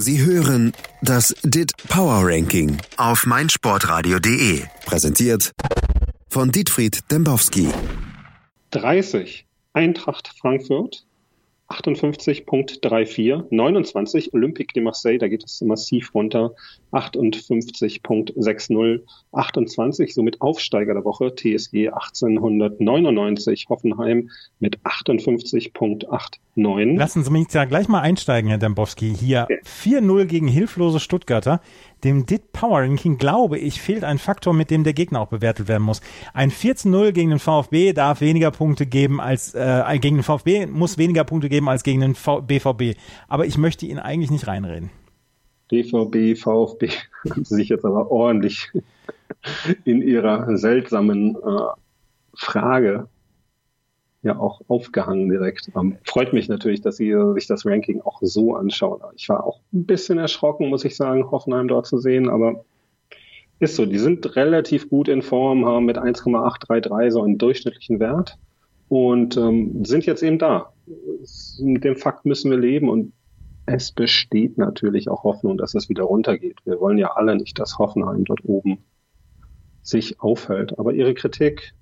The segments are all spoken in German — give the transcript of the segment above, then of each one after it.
Sie hören das DIT Power Ranking auf meinsportradio.de. Präsentiert von Dietfried Dembowski. 30 Eintracht Frankfurt, 58.34, 29 Olympique de Marseille, da geht es massiv runter, 58.60, 28, somit Aufsteiger der Woche, TSG 1899, Hoffenheim mit 58.89. Lassen Sie mich ja gleich mal einsteigen, Herr Dembowski. Hier ja. 4-0 gegen hilflose Stuttgarter. Dem DIT Power Ranking, glaube ich, fehlt ein Faktor, mit dem der Gegner auch bewertet werden muss. Ein 14-0 gegen den VfB darf weniger Punkte geben als, äh, gegen den VfB muss weniger Punkte geben als gegen den v BVB. Aber ich möchte ihn eigentlich nicht reinreden. DVB, VfB haben sich jetzt aber ordentlich in ihrer seltsamen äh, Frage ja auch aufgehangen direkt. Ähm, freut mich natürlich, dass Sie sich das Ranking auch so anschauen. Ich war auch ein bisschen erschrocken, muss ich sagen, Hoffenheim dort zu sehen, aber ist so. Die sind relativ gut in Form, haben mit 1,833 so einen durchschnittlichen Wert und ähm, sind jetzt eben da. Mit dem Fakt müssen wir leben und es besteht natürlich auch Hoffnung, dass es wieder runtergeht. Wir wollen ja alle nicht, dass Hoffenheim dort oben sich aufhält. Aber Ihre Kritik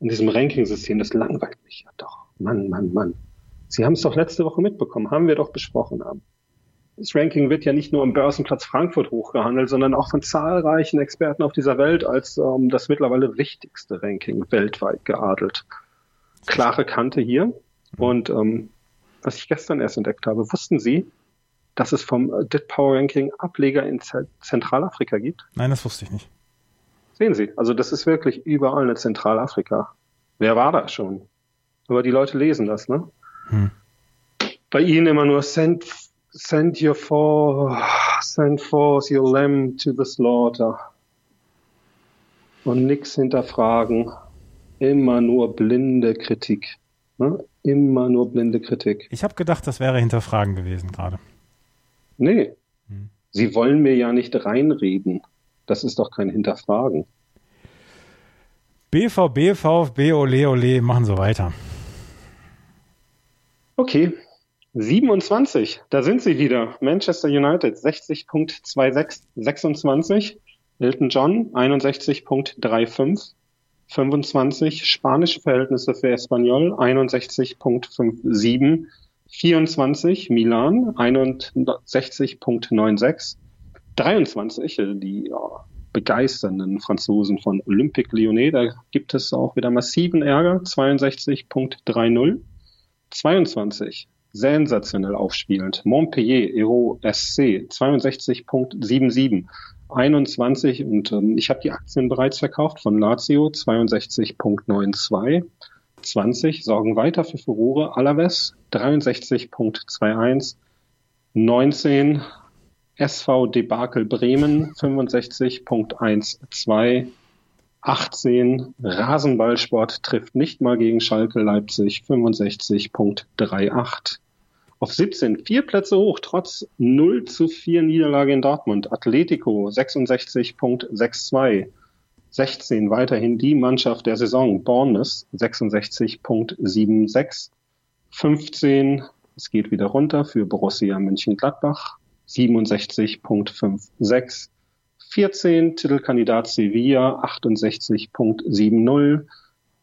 in diesem Ranking-System, das langweilt mich ja doch. Mann, Mann, Mann. Sie haben es doch letzte Woche mitbekommen, haben wir doch besprochen haben. Das Ranking wird ja nicht nur am Börsenplatz Frankfurt hochgehandelt, sondern auch von zahlreichen Experten auf dieser Welt als ähm, das mittlerweile wichtigste Ranking weltweit geadelt. Klare Kante hier. Und ähm, was ich gestern erst entdeckt habe, wussten Sie, dass es vom DIT Power Ranking Ableger in Zentralafrika gibt? Nein, das wusste ich nicht. Sehen Sie, also das ist wirklich überall in Zentralafrika. Wer war da schon? Aber die Leute lesen das, ne? Hm. Bei ihnen immer nur send, send your for, send forth your lamb to the slaughter. Und nix hinterfragen. Immer nur blinde Kritik. Ne? Immer nur blinde Kritik. Ich habe gedacht, das wäre hinterfragen gewesen gerade. Nee. Hm. Sie wollen mir ja nicht reinreden. Das ist doch kein Hinterfragen. BVB, VfB, ole, ole, machen Sie weiter. Okay. 27, da sind sie wieder. Manchester United 60.26, 26. Elton John 61.35. 25. Spanische Verhältnisse für Espanyol 61.57. 24. Milan 61.96. 23, äh, die ja, begeisternden Franzosen von Olympique Lyonnais, da gibt es auch wieder massiven Ärger, 62.30. 22, sensationell aufspielend, Montpellier, Hero SC, 62.77. 21 und ähm, ich habe die Aktien bereits verkauft von Lazio 62.92. 20 sorgen weiter für Furore Alaves 63.21. 19 SV Debakel Bremen 65.12. 18 Rasenballsport trifft nicht mal gegen Schalke Leipzig 65.38. Auf 17 vier Plätze hoch, trotz 0 zu 4 Niederlage in Dortmund. Atletico 66.62. 16 weiterhin die Mannschaft der Saison. Bournemouth 66.76. 15 es geht wieder runter für Borussia Mönchengladbach 67.56. 14 Titelkandidat Sevilla 68.70.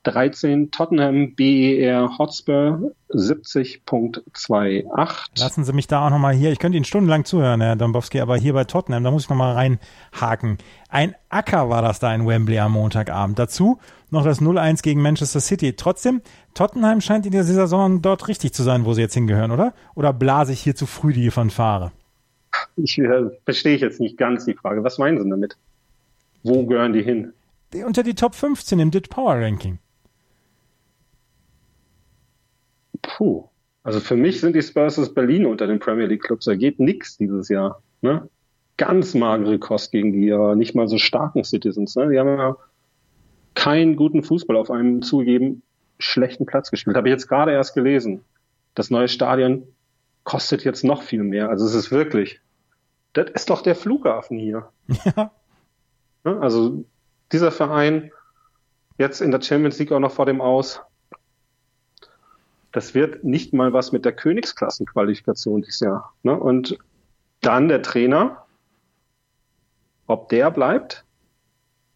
13 Tottenham BER Hotspur 70.28. Lassen Sie mich da auch nochmal hier, ich könnte Ihnen stundenlang zuhören, Herr Dombowski, aber hier bei Tottenham, da muss ich nochmal reinhaken. Ein Acker war das da in Wembley am Montagabend. Dazu noch das 0-1 gegen Manchester City. Trotzdem, Tottenham scheint in der Saison dort richtig zu sein, wo sie jetzt hingehören, oder? Oder blase ich hier zu früh die Fanfare? Ich äh, verstehe ich jetzt nicht ganz die Frage. Was meinen Sie damit? Wo gehören die hin? Die, unter die Top 15 im DIT Power Ranking. Puh. Also für mich sind die Spurs aus Berlin unter den Premier League Clubs. Da geht nichts dieses Jahr. Ne? Ganz magere Kost gegen die äh, nicht mal so starken Citizens. Ne? Die haben ja keinen guten Fußball auf einem zugegeben schlechten Platz gespielt. Habe ich jetzt gerade erst gelesen. Das neue Stadion kostet jetzt noch viel mehr. Also es ist wirklich das ist doch der Flughafen hier. Ja. Ne, also dieser Verein jetzt in der Champions League auch noch vor dem Aus. Das wird nicht mal was mit der Königsklassenqualifikation dieses Jahr. Ne? Und Dann der Trainer, ob der bleibt,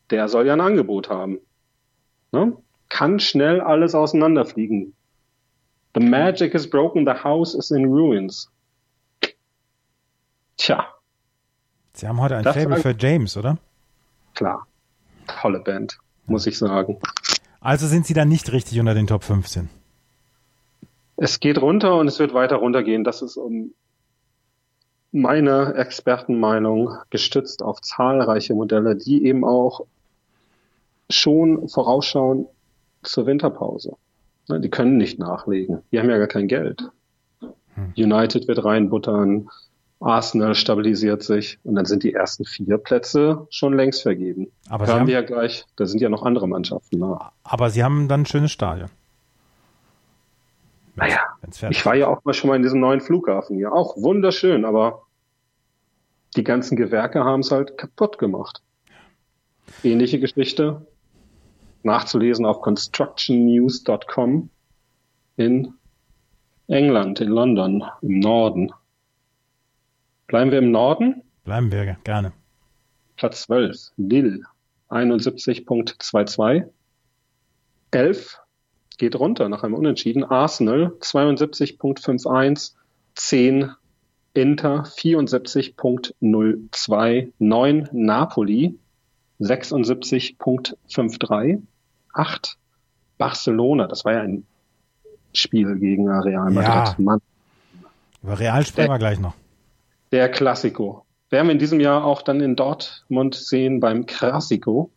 der soll ja ein Angebot haben. Ne? Kann schnell alles auseinanderfliegen. The magic is broken, the house is in ruins. Tja. Sie haben heute ein Fable für James, oder? Klar. Tolle Band, muss ich sagen. Also sind Sie dann nicht richtig unter den Top 15? Es geht runter und es wird weiter runtergehen. Das ist um meine Expertenmeinung gestützt auf zahlreiche Modelle, die eben auch schon vorausschauen zur Winterpause. Ne, die können nicht nachlegen. Die haben ja gar kein Geld. Hm. United wird reinbuttern, Arsenal stabilisiert sich und dann sind die ersten vier Plätze schon längst vergeben. Aber da haben wir ja gleich, da sind ja noch andere Mannschaften. Ne? Aber sie haben dann ein schönes Stadion. Naja, ich war ja auch mal schon mal in diesem neuen Flughafen hier. Auch wunderschön, aber die ganzen Gewerke haben es halt kaputt gemacht. Ähnliche Geschichte nachzulesen auf constructionnews.com in England, in London, im Norden. Bleiben wir im Norden? Bleiben wir, gerne. Platz 12, Lille, 71.22. 11 geht runter nach einem Unentschieden. Arsenal, 72.51. 10 Inter, 74.02. 9 Napoli, 76.53. 8 Barcelona, das war ja ein Spiel gegen Real Madrid. Ja. Mann. Über Real sprechen wir gleich noch. Der Klassiko. Werden wir in diesem Jahr auch dann in Dortmund sehen beim Klassiko.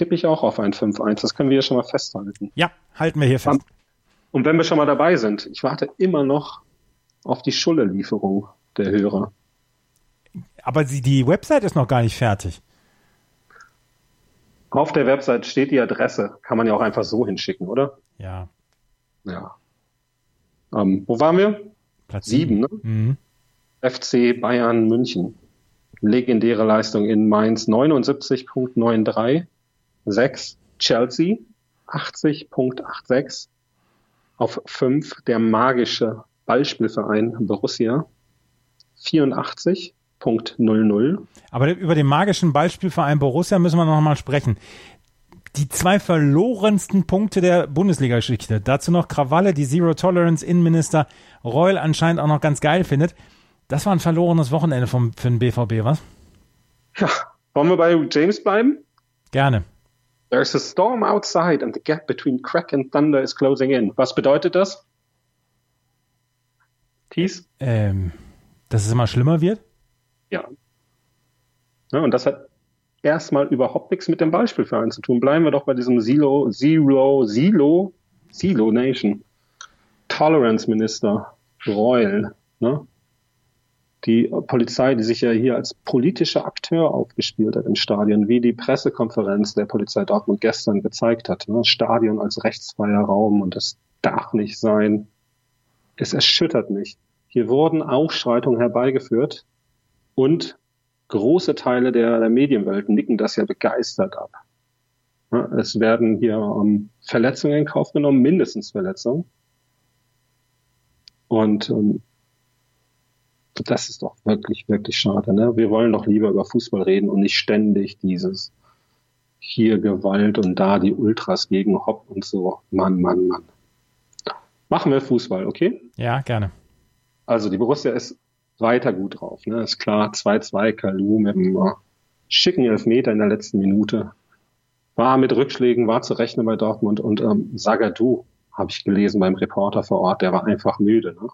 Tippe ich auch auf ein 5-1. Das können wir ja schon mal festhalten. Ja, halten wir hier fest. Und wenn wir schon mal dabei sind, ich warte immer noch auf die Schulle-Lieferung der Hörer. Aber die Website ist noch gar nicht fertig. Auf der Website steht die Adresse. Kann man ja auch einfach so hinschicken, oder? Ja. Ja. Ähm, wo waren wir? Platz sieben, ne? Mhm. FC Bayern München. Legendäre Leistung in Mainz 79.93. 6 Chelsea 80.86. Auf 5 der magische Ballspielverein Borussia 84. 0,00. Aber über den magischen Ballspielverein Borussia müssen wir noch mal sprechen. Die zwei verlorensten Punkte der Bundesliga-Geschichte. Dazu noch Krawalle, die Zero Tolerance Innenminister Reul anscheinend auch noch ganz geil findet. Das war ein verlorenes Wochenende vom, für den BVB, was? Ja, wollen wir bei James bleiben? Gerne. There's a storm outside and the gap between crack and thunder is closing in. Was bedeutet das? Thies? Ähm, dass es immer schlimmer wird? Ja. ja. Und das hat erstmal überhaupt nichts mit dem Beispielverein zu tun. Bleiben wir doch bei diesem Silo, Zero, Silo, Silo Nation. Tolerance Minister Royal, ne? Die Polizei, die sich ja hier als politischer Akteur aufgespielt hat im Stadion, wie die Pressekonferenz der Polizei Dortmund gestern gezeigt hat. Ne? Stadion als rechtsfreier Raum und das darf nicht sein. Es erschüttert mich. Hier wurden Ausschreitungen herbeigeführt, und große Teile der, der Medienwelt nicken das ja begeistert ab. es werden hier um, ähm, Verletzungen in Kauf genommen, mindestens Verletzungen. Und um, ähm, das ist doch wirklich, wirklich schade. Ne? Wir wollen doch lieber über Fußball reden und nicht ständig dieses hier Gewalt und da die Ultras gegen Hopp und so. Mann, Mann, Mann. Machen wir Fußball, okay? Ja, gerne. Also die Borussia ist weiter gut drauf. Ne? Ist klar, 2-2 Kalu mit einem äh, schicken Elfmeter in der letzten Minute. War mit Rückschlägen, war zu rechnen bei Dortmund und ähm, Sagadu habe ich gelesen beim Reporter vor Ort, der war einfach müde. Ne?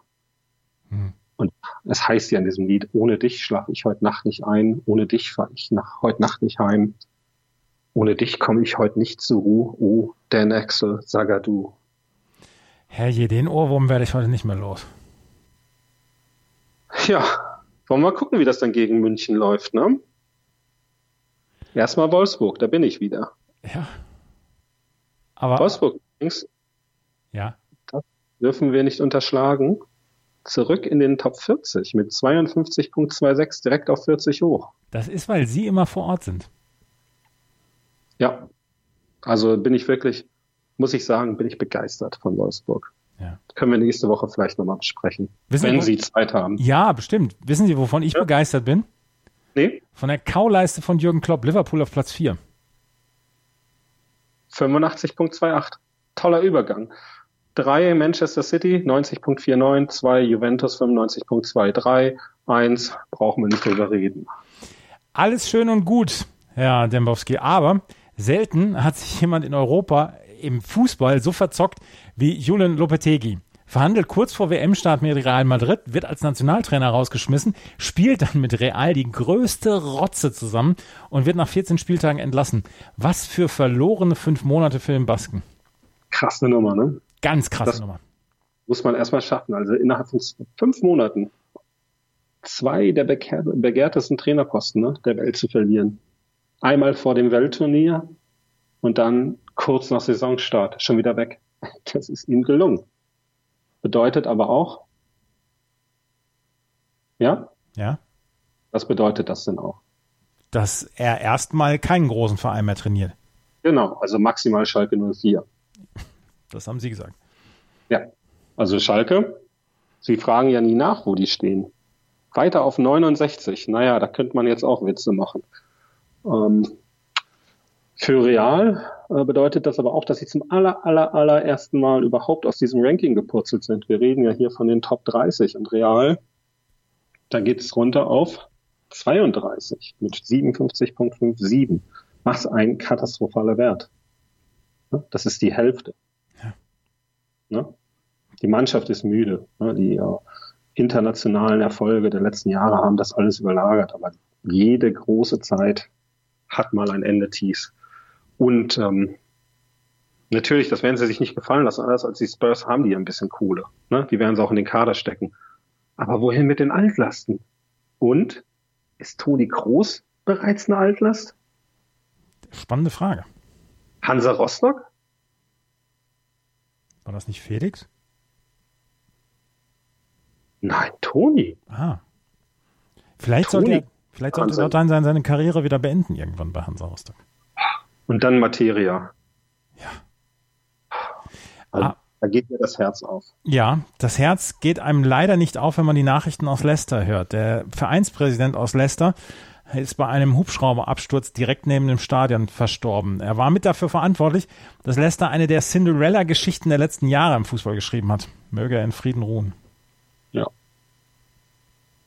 Und es heißt ja in diesem Lied, ohne dich schlafe ich heute Nacht nicht ein, ohne dich fahre ich nach, heute Nacht nicht heim, ohne dich komme ich heute nicht zur Ruhe, oh, Dan Axel, Sagadu. Herrje, den Ohrwurm werde ich heute nicht mehr los. Ja, wollen wir mal gucken, wie das dann gegen München läuft, ne? Erstmal Wolfsburg, da bin ich wieder. Ja. Aber. Wolfsburg übrigens. Ja. Das dürfen wir nicht unterschlagen. Zurück in den Top 40 mit 52.26 direkt auf 40 hoch. Das ist, weil Sie immer vor Ort sind. Ja. Also bin ich wirklich, muss ich sagen, bin ich begeistert von Wolfsburg. Ja. Können wir nächste Woche vielleicht nochmal besprechen, Wissen wenn Sie, Sie Zeit haben. Ja, bestimmt. Wissen Sie, wovon ich ja. begeistert bin? Nee. Von der Kauleiste von Jürgen Klopp, Liverpool auf Platz 4. 85.28. Toller Übergang. Drei Manchester City 90.49, zwei Juventus 95.23, eins brauchen wir nicht drüber reden. Alles schön und gut, Herr Dembowski, aber selten hat sich jemand in Europa im Fußball so verzockt wie Julian Lopetegui. Verhandelt kurz vor WM-Start mit Real Madrid, wird als Nationaltrainer rausgeschmissen, spielt dann mit Real die größte Rotze zusammen und wird nach 14 Spieltagen entlassen. Was für verlorene fünf Monate für den Basken. Krasse Nummer, ne? Ganz krasse das Nummer. Muss man erstmal schaffen. Also innerhalb von fünf Monaten zwei der begehrtesten Trainerposten ne, der Welt zu verlieren. Einmal vor dem Weltturnier und dann kurz nach Saisonstart schon wieder weg. Das ist ihm gelungen. Bedeutet aber auch, ja? Ja. Was bedeutet das denn auch? Dass er erstmal keinen großen Verein mehr trainiert. Genau, also maximal Schalke 04. Das haben Sie gesagt. Ja, also Schalke, Sie fragen ja nie nach, wo die stehen. Weiter auf 69. Naja, da könnte man jetzt auch Witze machen. Ähm, für Real äh, bedeutet das aber auch, dass sie zum aller, aller, allerersten Mal überhaupt aus diesem Ranking gepurzelt sind. Wir reden ja hier von den Top 30 und Real, da geht es runter auf 32 mit 57,57. Was ein katastrophaler Wert. Das ist die Hälfte. Ja. Die Mannschaft ist müde. Die äh, internationalen Erfolge der letzten Jahre haben das alles überlagert, aber jede große Zeit hat mal ein Ende tief. Und ähm, natürlich, das werden sie sich nicht gefallen lassen. Anders als die Spurs haben die ein bisschen Kohle. Ne? Die werden sie auch in den Kader stecken. Aber wohin mit den Altlasten? Und ist Toni Kroos bereits eine Altlast? Spannende Frage. Hansa Rostock? War das nicht Felix? Nein, Toni. Ah. Vielleicht Toni. sollte er, vielleicht sollte Wahnsinn. er seine Karriere wieder beenden irgendwann bei Hansa Rostock. Und dann Materia. Ja. Also, ah. Da geht mir das Herz auf. Ja, das Herz geht einem leider nicht auf, wenn man die Nachrichten aus Leicester hört. Der Vereinspräsident aus Leicester ist bei einem Hubschrauberabsturz direkt neben dem Stadion verstorben. Er war mit dafür verantwortlich, dass Leicester eine der Cinderella-Geschichten der letzten Jahre im Fußball geschrieben hat. Möge er in Frieden ruhen. Ja.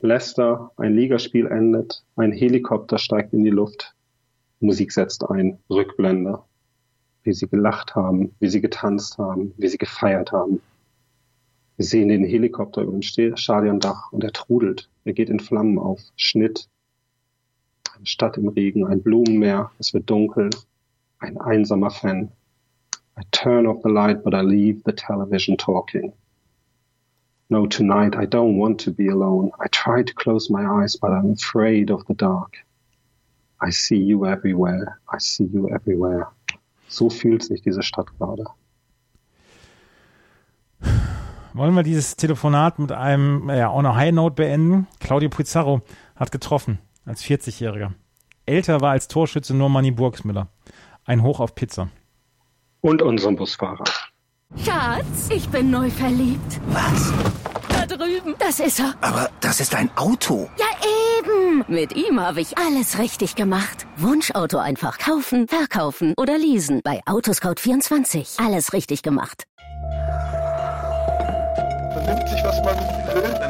Leicester, ein Ligaspiel endet, ein Helikopter steigt in die Luft, Musik setzt ein, Rückblende, wie sie gelacht haben, wie sie getanzt haben, wie sie gefeiert haben. Wir sehen den Helikopter über dem Stadiondach und er trudelt, er geht in Flammen auf, Schnitt, eine Stadt im Regen, ein Blumenmeer, es wird dunkel, ein einsamer Fan. I turn off the light, but I leave the television talking. No, tonight I don't want to be alone. I try to close my eyes, but I'm afraid of the dark. I see you everywhere. I see you everywhere. So fühlt sich diese Stadt gerade. Wollen wir dieses Telefonat mit einem, ja, on a high note beenden? Claudio Pizarro hat getroffen als 40-Jähriger. Älter war als Torschütze nur Manny Burgsmüller. Ein Hoch auf Pizza. Und unseren Busfahrer. Schatz, ich bin neu verliebt. Was? Da drüben. Das ist er. Aber das ist ein Auto. Ja, eben. Mit ihm habe ich alles richtig gemacht. Wunschauto einfach kaufen, verkaufen oder leasen. Bei Autoscout24. Alles richtig gemacht. Vernimmt sich, was man will.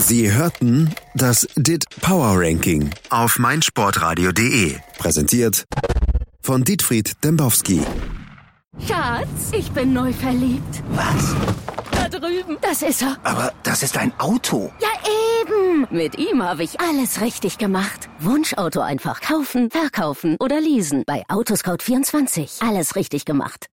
Sie hörten das DIT Power Ranking auf meinsportradio.de. Präsentiert von Dietfried Dembowski. Schatz, ich bin neu verliebt. Was? Da drüben. Das ist er. Aber das ist ein Auto. Ja, eben. Mit ihm habe ich alles richtig gemacht. Wunschauto einfach kaufen, verkaufen oder leasen. Bei Autoscout24. Alles richtig gemacht.